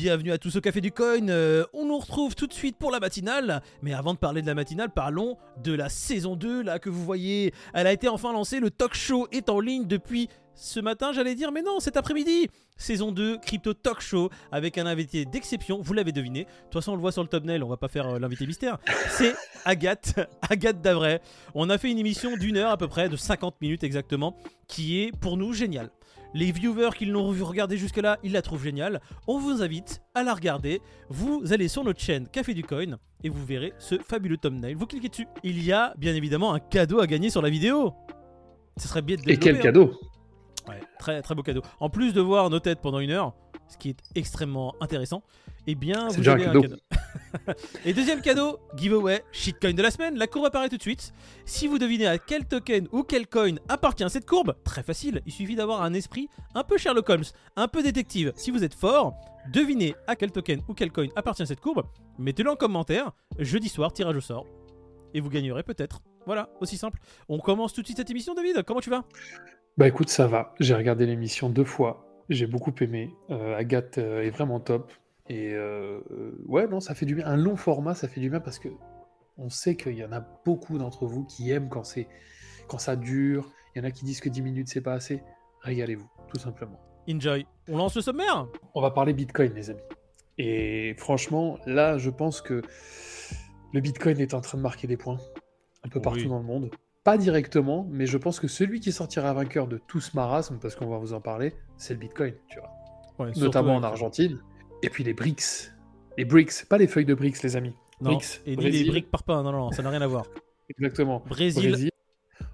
Bienvenue à tous au Café du Coin. Euh, on nous retrouve tout de suite pour la matinale. Mais avant de parler de la matinale, parlons de la saison 2 là que vous voyez. Elle a été enfin lancée. Le talk show est en ligne depuis ce matin, j'allais dire, mais non, cet après-midi. Saison 2, Crypto Talk Show avec un invité d'exception. Vous l'avez deviné. De toute façon, on le voit sur le thumbnail. On va pas faire euh, l'invité mystère. C'est Agathe, Agathe Davray. On a fait une émission d'une heure à peu près, de 50 minutes exactement, qui est pour nous géniale. Les viewers qui l'ont regardé jusque-là, ils la trouvent géniale. On vous invite à la regarder. Vous allez sur notre chaîne Café du Coin et vous verrez ce fabuleux thumbnail. Vous cliquez dessus. Il y a bien évidemment un cadeau à gagner sur la vidéo. Ce serait bien de Et quel hein. cadeau Ouais, très très beau cadeau. En plus de voir nos têtes pendant une heure, ce qui est extrêmement intéressant, eh bien, C'est vous un avez un cadeau. Et deuxième cadeau, giveaway, shitcoin de la semaine. La courbe apparaît tout de suite. Si vous devinez à quel token ou quel coin appartient cette courbe, très facile, il suffit d'avoir un esprit un peu Sherlock Holmes, un peu détective. Si vous êtes fort, devinez à quel token ou quel coin appartient cette courbe, mettez-le en commentaire. Jeudi soir, tirage au sort. Et vous gagnerez peut-être. Voilà, aussi simple. On commence tout de suite cette émission, David. Comment tu vas? Bah écoute, ça va. J'ai regardé l'émission deux fois. J'ai beaucoup aimé. Euh, Agathe euh, est vraiment top. Et euh, euh, ouais, non, ça fait du bien. Un long format, ça fait du bien parce que on sait qu'il y en a beaucoup d'entre vous qui aiment quand c'est quand ça dure. Il y en a qui disent que 10 minutes c'est pas assez. Régalez-vous, tout simplement. Enjoy. On lance le sommaire On va parler Bitcoin, les amis. Et franchement, là, je pense que le Bitcoin est en train de marquer des points un peu partout Oui. dans le monde. Pas directement, mais je pense que celui qui sortira vainqueur de tout ce marasme, parce qu'on va vous en parler, c'est le Bitcoin, tu vois. Ouais, Notamment en Argentine. Et puis les BRICS. Les BRICS, pas les feuilles de BRICS, les amis. Non, BRICS, et ni les briques par pain, non, non, ça n'a rien à voir. Exactement. Brésil, Brésil,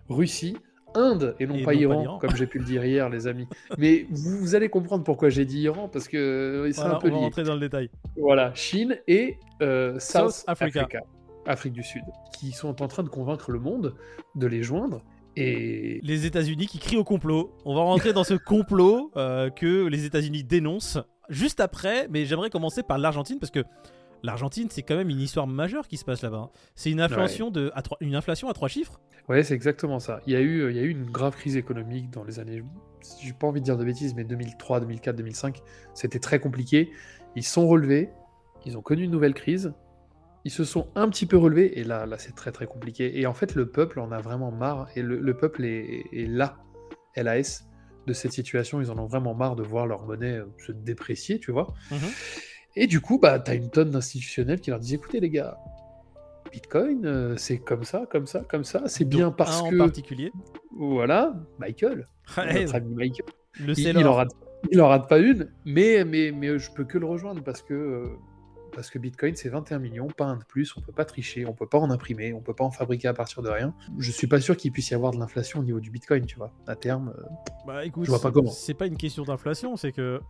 Russie, Inde et non, Et pas, non pas Iran, comme j'ai pu le dire hier, les amis. Mais vous, vous allez comprendre pourquoi j'ai dit Iran, parce que euh, c'est voilà, un peu on va lié. rentrer dans le détail. Voilà, Chine et euh, South, South Africa. Africa. Afrique du Sud, qui sont en train de convaincre le monde de les joindre. Et Les États-Unis qui crient au complot. On va rentrer dans ce complot euh, que les États-Unis dénoncent juste après, mais j'aimerais commencer par l'Argentine parce que l'Argentine, c'est quand même une histoire majeure qui se passe là-bas. hein. C'est une inflation, de, à trois, une inflation à trois chiffres. ouais, c'est exactement ça. Il y, a eu, il y a eu une grave crise économique dans les années, j'ai pas envie de dire de bêtises, mais 2003, 2004, 2005, c'était très compliqué. Ils sont relevés, ils ont connu une nouvelle crise, ils se sont un petit peu relevés, et là, là c'est très très compliqué. Et en fait, le peuple en a vraiment marre, et le, le peuple est, est là, LAS, de cette situation. Ils en ont vraiment marre de voir leur monnaie euh, se déprécier, tu vois. Mhm. Et du coup, bah, tu as une tonne d'institutionnels qui leur disent écoutez, les gars, Bitcoin, euh, c'est comme ça, comme ça, comme ça. C'est bien parce un que. en particulier. Voilà, Michael, Ouais, notre ami Michael. le Il, il en rate, il en rate pas une, mais, mais, mais je peux que le rejoindre parce que. euh, parce que Bitcoin, c'est 21 millions, pas un de plus, on peut pas tricher, on peut pas en imprimer, on peut pas en fabriquer à partir de rien. Je suis pas sûr qu'il puisse y avoir de l'inflation au niveau du Bitcoin, tu vois. À terme, euh, Bah écoute, Je vois pas comment. c'est pas une question d'inflation, c'est que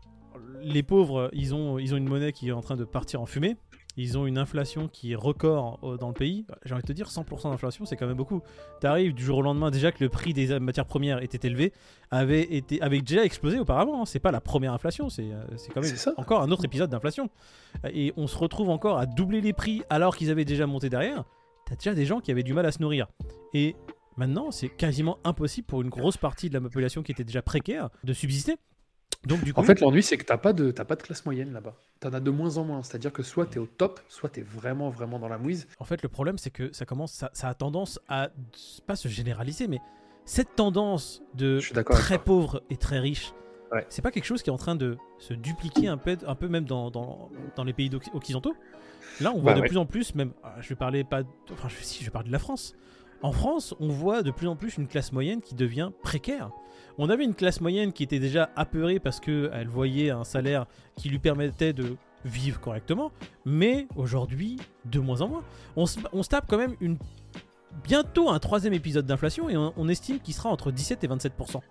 les pauvres, ils ont, ils ont une monnaie qui est en train de partir en fumée. Ils ont une inflation qui est record euh, dans le pays. J'ai envie de te dire, 100% d'inflation, c'est quand même beaucoup. T'arrives du jour au lendemain, déjà que le prix des matières premières était élevé, avait, été, avait déjà explosé auparavant. hein. C'est pas la première inflation, c'est euh, quand même encore un autre épisode d'inflation. Et on se retrouve encore à doubler les prix alors qu'ils avaient déjà monté derrière. T'as déjà des gens qui avaient du mal à se nourrir. Et maintenant, c'est quasiment impossible pour une grosse partie de la population qui était déjà précaire de subsister. Donc du coup, En fait, l'ennui, c'est que t'as pas de t'as pas de classe moyenne là-bas. T'en as de moins en moins. C'est-à-dire que soit t'es au top, soit t'es vraiment vraiment dans la mouise. En fait, le problème, c'est que ça commence, ça, ça a tendance à pas se généraliser, mais cette tendance de très pauvre et très riche, Ouais. c'est pas quelque chose qui est en train de se dupliquer un peu, un peu même dans, dans, dans les pays occidentaux. Là, on voit Bah de ouais. plus en plus, même, ah, je vais parler pas, de- enfin, je, si je vais parler de la France. En France, on voit de plus en plus une classe moyenne qui devient précaire. On avait une classe moyenne qui était déjà apeurée parce qu'elle voyait un salaire qui lui permettait de vivre correctement, mais aujourd'hui, de moins en moins. On se, tape quand même bientôt un troisième épisode d'inflation et on, estime qu'il sera entre 17 et 27%.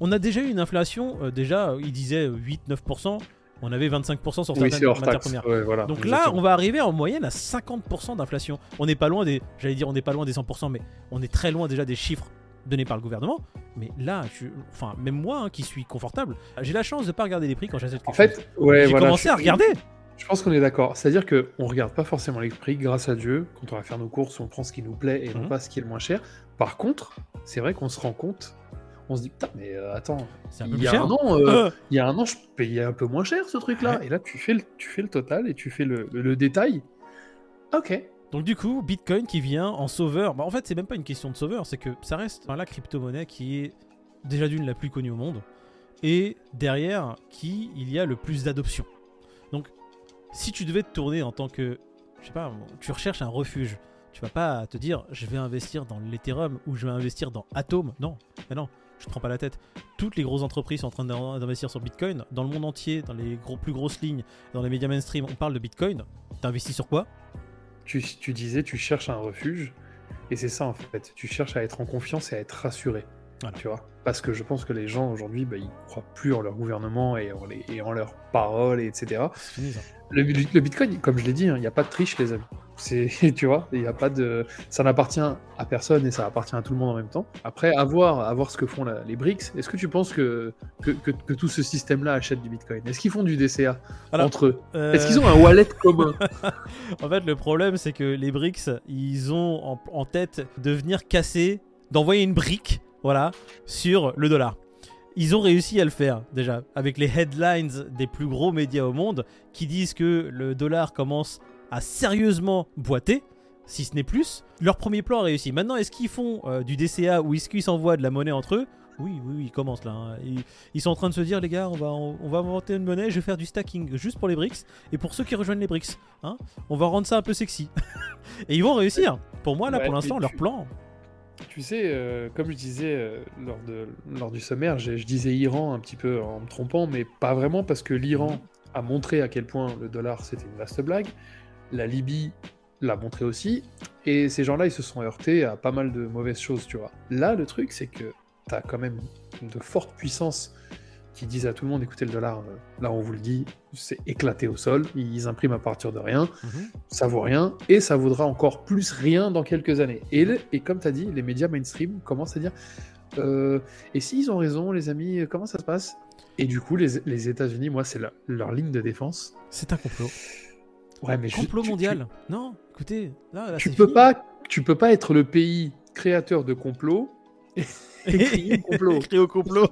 On a déjà eu une inflation, euh, déjà, il disait 8-9%, on avait 25% sur Oui, certaines matières taxe. premières. Ouais, voilà, Donc là, on va arriver en moyenne à 50% d'inflation. On n'est pas loin des, j'allais dire, on n'est pas loin des 100%, mais on est très loin déjà des chiffres donnés par le gouvernement. Mais là, je- enfin, même moi, hein, qui suis confortable, j'ai la chance de pas regarder les prix quand j'achète En fait, ouais. J'ai voilà, commencé je- à regarder. Je pense qu'on est d'accord. C'est-à-dire qu'on ne regarde pas forcément les prix, grâce à Dieu. Quand on va faire nos courses, on prend ce qui nous plaît et non Mhm. pas ce qui est le moins cher. Par contre, c'est vrai qu'on se rend compte, on se dit putain mais euh, attends, C'est un peu il y, a cher. un an, euh, Euh, il y a un an je payais un peu moins cher ce truc-là. Ouais. Et là tu fais, le, tu fais le total et tu fais le, le- le détail. Ok. Donc du coup, Bitcoin qui vient en sauveur. Bah, en fait, c'est même pas une question de sauveur, c'est que ça reste enfin, la crypto-monnaie qui est déjà d'une la plus connue au monde et derrière qui il y a le plus d'adoption. Donc, si tu devais te tourner en tant que, je sais pas, tu recherches un refuge, tu vas pas te dire je vais investir dans l'Ethereum ou je vais investir dans Atom. Non, mais non, je te prends pas la tête. Toutes les grosses entreprises sont en train d'in- d'investir sur Bitcoin. Dans le monde entier, dans les plus grosses lignes, dans les médias mainstream, on parle de Bitcoin. T'investis sur quoi? Tu disais tu cherches un refuge et c'est ça en fait. Tu cherches à être en confiance et à être rassuré. Voilà. Tu vois Parce que je pense que les gens aujourd'hui, bah, ils croient plus en leur gouvernement et en, les, et en leurs paroles, et etc. C'est fini ça. Le, le Bitcoin, comme je l'ai dit, hein, il n'y a pas de triche, les amis. C'est, tu vois, il a pas de, ça n'appartient à personne et ça appartient à tout le monde en même temps. Après, à voir, à voir ce que font la- les BRICS. Est-ce que tu penses que, que, que- que tout ce système-là achète du Bitcoin? Est-ce qu'ils font du DCA Alors, entre eux? Euh, Est-ce qu'ils ont un wallet commun? En fait, le problème, c'est que les BRICS, ils ont en, en tête de venir casser, d'envoyer une brique, voilà, sur le dollar. Ils ont réussi à le faire déjà avec les headlines des plus gros médias au monde qui disent que le dollar commence à sérieusement boiter, si ce n'est plus. Leur premier plan a réussi. Maintenant, est-ce qu'ils font euh, du DCA ou est-ce qu'ils s'envoient de la monnaie entre eux? Oui, oui, oui, ils commencent là. hein. Ils, ils sont en train de se dire, les gars, on va, on, on va inventer une monnaie, je vais faire du stacking juste pour les BRICS et pour ceux qui rejoignent les BRICS. Hein, on va rendre ça un peu sexy. et ils vont réussir. Pour moi, là, Ouais, pour l'instant, leur plan. Tu sais, euh, comme je disais euh, lors, de, lors du sommaire, je, je disais Iran un petit peu en me trompant, mais pas vraiment parce que l'Iran a montré à quel point le dollar c'était une vaste blague. La Libye l'a montré aussi. Et ces gens-là, ils se sont heurtés à pas mal de mauvaises choses, tu vois. Là, le truc, c'est que tu as quand même de fortes puissances qui disent à tout le monde écoutez, le dollar, euh, là, on vous le dit, c'est éclaté au sol. Ils impriment à partir de rien ça vaut rien et ça vaudra encore plus rien dans quelques années. Et, le- et comme tu as dit, les médias mainstream commencent à dire euh, et s'ils ont raison, les amis, comment ça se passe? Et du coup, les, les États-Unis, moi, c'est leur ligne de défense. C'est un complot. Ouais, mais je- complot tu- mondial. Non, écoutez, là, là Tu, tu peux fini. pas, tu peux pas être le pays créateur de complots. Et créer un complot. Écrit au complot.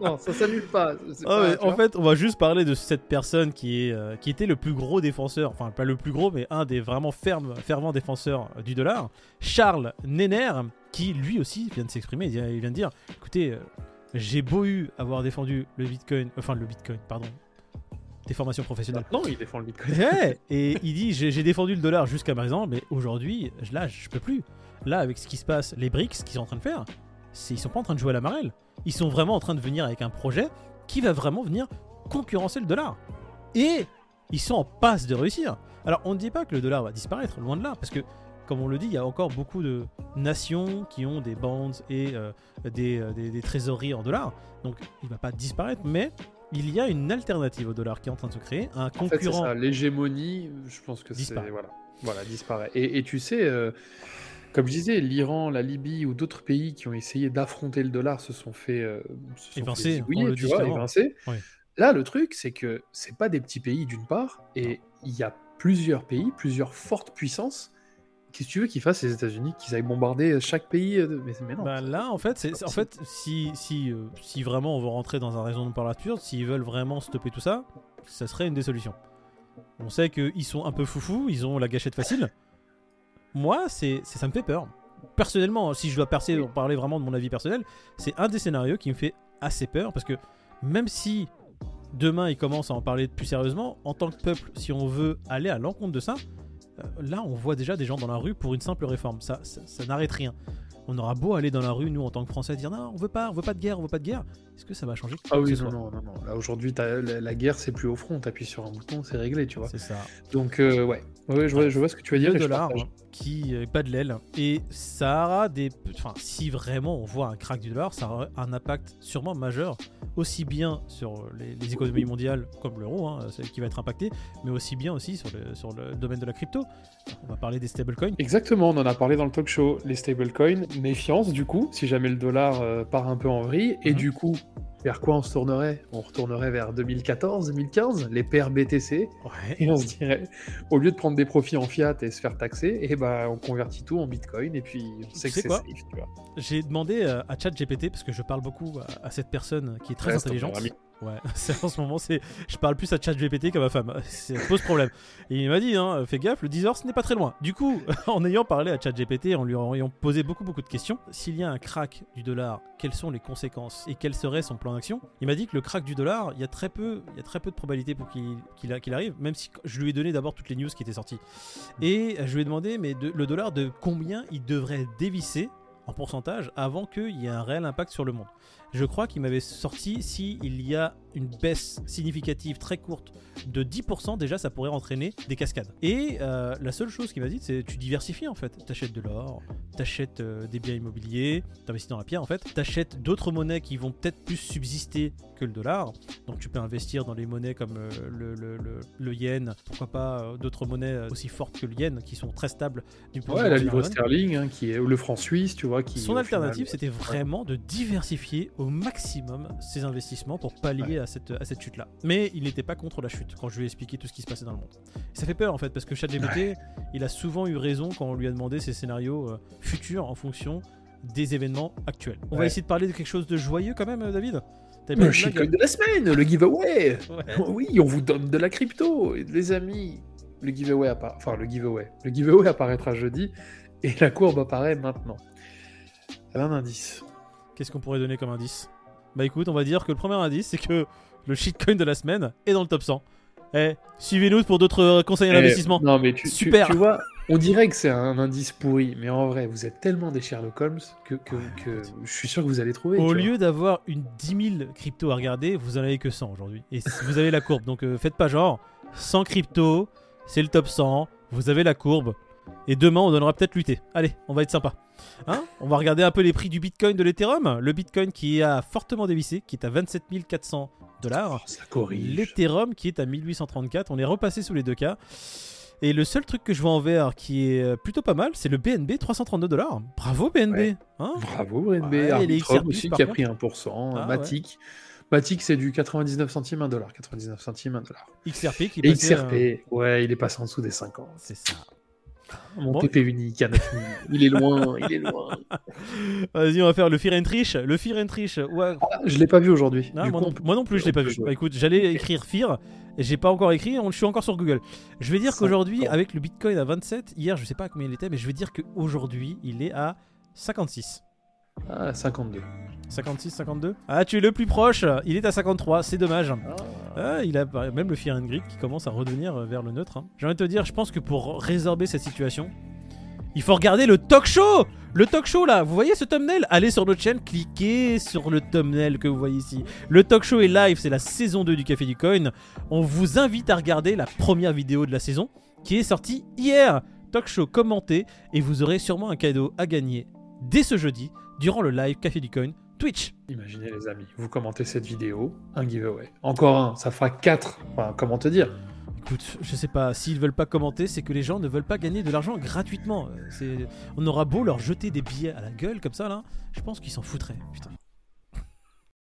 Non, ça s'annule pas. Ah pas- en fait, on va juste parler de cette personne qui, est, euh, qui était le plus gros défenseur, enfin pas le plus gros, mais un des vraiment fermes, fervents défenseurs euh, du dollar, Charles Nenner, qui lui aussi vient de s'exprimer, il vient- de dire, écoutez, euh, j'ai beau eu avoir défendu le Bitcoin, enfin le Bitcoin, pardon, des formations professionnelles. Maintenant, il défend le Bitcoin. Ouais, et il dit j'ai défendu le dollar jusqu'à présent, mais aujourd'hui, là, je peux plus. Là, avec ce qui se passe, les BRICS, ce qu'ils sont en train de faire, ils sont pas en train de jouer à la marelle. Ils sont vraiment en train de venir avec un projet qui va vraiment venir concurrencer le dollar. Et ils sont en passe de réussir. Alors, on ne dit pas que le dollar va disparaître, loin de là, parce que, comme on le dit, il y a encore beaucoup de nations qui ont des bonds et euh, des, euh, des- des trésoreries en dollars. Donc, il va pas disparaître, mais il y a une alternative au dollar qui est en train de se créer, un En fait, concurrent. L'hégémonie, je pense que c'est Disparaît. voilà, voilà, disparaît. Et, et tu sais, euh, comme je disais, l'Iran, la Libye ou d'autres pays qui ont essayé d'affronter le dollar se sont fait, euh, se fait on le tu vois. Ouais. Là, le truc, c'est que c'est pas des petits pays d'une part, et il y a plusieurs pays, plusieurs fortes puissances. Qu'est-ce que tu veux qu'ils fassent les États-Unis, qu'ils aillent bombarder chaque pays euh, mais, mais non. Bah là, en fait, c'est c'est- en fait si si euh, si vraiment on veut rentrer dans un raisonnement par l'absurde, s'ils veulent vraiment stopper tout ça, ça serait une des solutions. On sait qu'ils sont un peu foufous, ils ont la gâchette facile. Moi, c'est ça me fait peur. Personnellement, si je dois parler vraiment de mon avis personnel, c'est un des scénarios qui me fait assez peur parce que même si demain ils commencent à en parler plus sérieusement, en tant que peuple, si on veut aller à l'encontre de ça, euh, là on voit déjà des gens dans la rue pour une simple réforme. Ça, ça, ça n'arrête rien. On aura beau aller dans la rue, nous en tant que Français, dire non, on veut pas, on veut pas de guerre, on veut pas de guerre. Est-ce que ça va changer Ah oui, non, non, non, non. Là, aujourd'hui, la, la guerre, c'est plus au front. T'appuies sur un bouton, c'est réglé, tu vois. C'est ça. Donc, euh, ouais. Ouais, je vois, je vois ce que tu veux dire. le dollar partage. qui euh, bat de l'aile et ça aura des enfin si vraiment on voit un crack du dollar ça aura un impact sûrement majeur aussi bien sur les, les économies mondiales comme l'euro hein, c'est- qui va être impacté mais aussi bien aussi sur le, sur le domaine de la crypto on va parler des stablecoins Exactement, on en a parlé dans le talk show. Les stablecoins, méfiance du coup, si jamais le dollar euh, part un peu en vrille. Et Mhm. du coup, vers quoi on se tournerait? On retournerait vers 2014, 2015, les paires BTC, Ouais. et on se dirait, au lieu de prendre des profits en fiat et se faire taxer, et ben on convertit tout en bitcoin, et puis on sait Tu que c'est safe. J'ai demandé euh, à ChatGPT parce que je parle beaucoup à, à cette personne qui est très Ouais, intelligente. Ouais, en ce moment, c'est, je parle plus à ChatGPT qu'à ma femme. Ça pose problème. Et il m'a dit, hein, fais gaffe, le 10 heures, ce n'est pas très loin. Du coup, en ayant parlé à ChatGPT, en lui ayant posé beaucoup, beaucoup de questions, s'il y a un crack du dollar, quelles sont les conséquences et quel serait son plan d'action? Il m'a dit que le crack du dollar, il y a très peu, il y a très peu de probabilité pour qu'il, arrive, même si je lui ai donné d'abord toutes les news qui étaient sorties. Et je lui ai demandé, mais de- le dollar, de combien il devrait dévisser en pourcentage avant qu'il y ait un réel impact sur le monde? Je crois qu'il m'avait sorti si il y a une baisse significative très courte de 10%, déjà ça pourrait entraîner des cascades. Et euh, la seule chose qu'il m'a dit, c'est tu diversifies en fait. T'achètes de l'or, t'achètes euh, des biens immobiliers, t'investis dans la pierre en fait, t'achètes d'autres monnaies qui vont peut-être plus subsister que le dollar. Donc tu peux investir dans les monnaies comme euh, le, le- le- le yen, pourquoi pas euh, d'autres monnaies aussi fortes que le yen qui sont très stables du point de vue la livre sterling, hein, qui est, ou le franc suisse, tu vois, qui. son alternative, final, c'était vraiment de diversifier au maximum ses investissements pour pallier à cette, à cette chute-là. Mais il n'était pas contre la chute quand je lui ai expliqué tout ce qui se passait dans le monde. Et ça fait peur en fait, parce que ChatGPT, il a souvent eu raison quand on lui a demandé ses scénarios euh, futurs en fonction des événements actuels. On va Ouais. essayer de parler de quelque chose de joyeux quand même, euh, David? Le shitcoin de la semaine, le giveaway Ouais. Oui, on vous donne de la crypto, les amis. Le giveaway appara- enfin le giveaway. Le giveaway apparaîtra jeudi et la courbe apparaît maintenant. Elle a un indice. Qu'est-ce qu'on pourrait donner comme indice Bah écoute, on va dire que le premier indice, c'est que le shitcoin de la semaine est dans le top 100. Eh, suivez-nous pour d'autres euh, conseils Eh, d'investissement. Non mais tu, Super. tu vois, on dirait que c'est un indice pourri, mais en vrai, vous êtes tellement des Sherlock Holmes que, que, que je suis sûr que vous allez trouver. Au lieu d'avoir une 10 000 cryptos à regarder, vous en avez que 100 aujourd'hui. Et vous avez la courbe, donc euh, faites pas genre 100 cryptos, c'est le top 100, vous avez la courbe. Et demain, on donnera peut-être lutter. Allez, on va être sympa. Hein? On va regarder un peu les prix du Bitcoin de l'Ethereum. Le Bitcoin qui a fortement dévissé, qui est à 27 400 dollars. Oh, ça corrige. L'Ethereum qui est à 1834. On est repassé sous les deux cas. Et le seul truc que je vois en vert qui est euh, plutôt pas mal, c'est le BNB 332 dollars. Bravo BNB. Ouais. Hein? Bravo BNB, Ouais, Arbitrum aussi qui a pris 1%, Ah, Matic. Matic c'est du 99 centimes 1 dollar, 99 centimes 1 dollar. XRP qui est XRP, ouais, il est passé en dessous des 50. C'est ça. Mon Bon. TP unique à 9000. il est loin, il est loin. Vas-y, on va faire le Fear and Trish. Le Fear and Trish. Ouais. Ah, je l'ai pas vu aujourd'hui. Moi, coup, non, moi plus, je l'ai pas vu. Bah, écoute, j'allais écrire Fear et j'ai pas encore écrit. on- Je suis encore sur Google. Je vais dire qu'aujourd'hui, avec le Bitcoin à 27, hier, je sais pas à combien il était, mais je vais dire qu'aujourd'hui, il est à 56. Ah, 52. 56, 52 Ah, tu es le plus proche. Il est à 53. C'est dommage. Ah. Ah, il a même le Fear and Greed qui commence à redevenir euh, vers le neutre. hein. J'ai envie de te dire, je pense que pour résorber cette situation, il faut regarder le talk show Le talk show là, vous voyez ce thumbnail? Allez sur notre chaîne, cliquez sur le thumbnail que vous voyez ici. Le talk show est live, c'est la saison 2 du Café du Coin. On vous invite à regarder la première vidéo de la saison qui est sortie hier. Talk show commenté et vous aurez sûrement un cadeau à gagner dès ce jeudi durant le live Café du Coin Twitch. Imaginez les amis, vous commentez cette vidéo, un giveaway. Encore un, ça fera 4. Enfin, comment te dire Écoute, je sais pas, s'ils veulent pas commenter, c'est que les gens ne veulent pas gagner de l'argent gratuitement. Euh. On aura beau leur jeter des billets à la gueule comme ça là, je pense qu'ils s'en foutraient. Putain.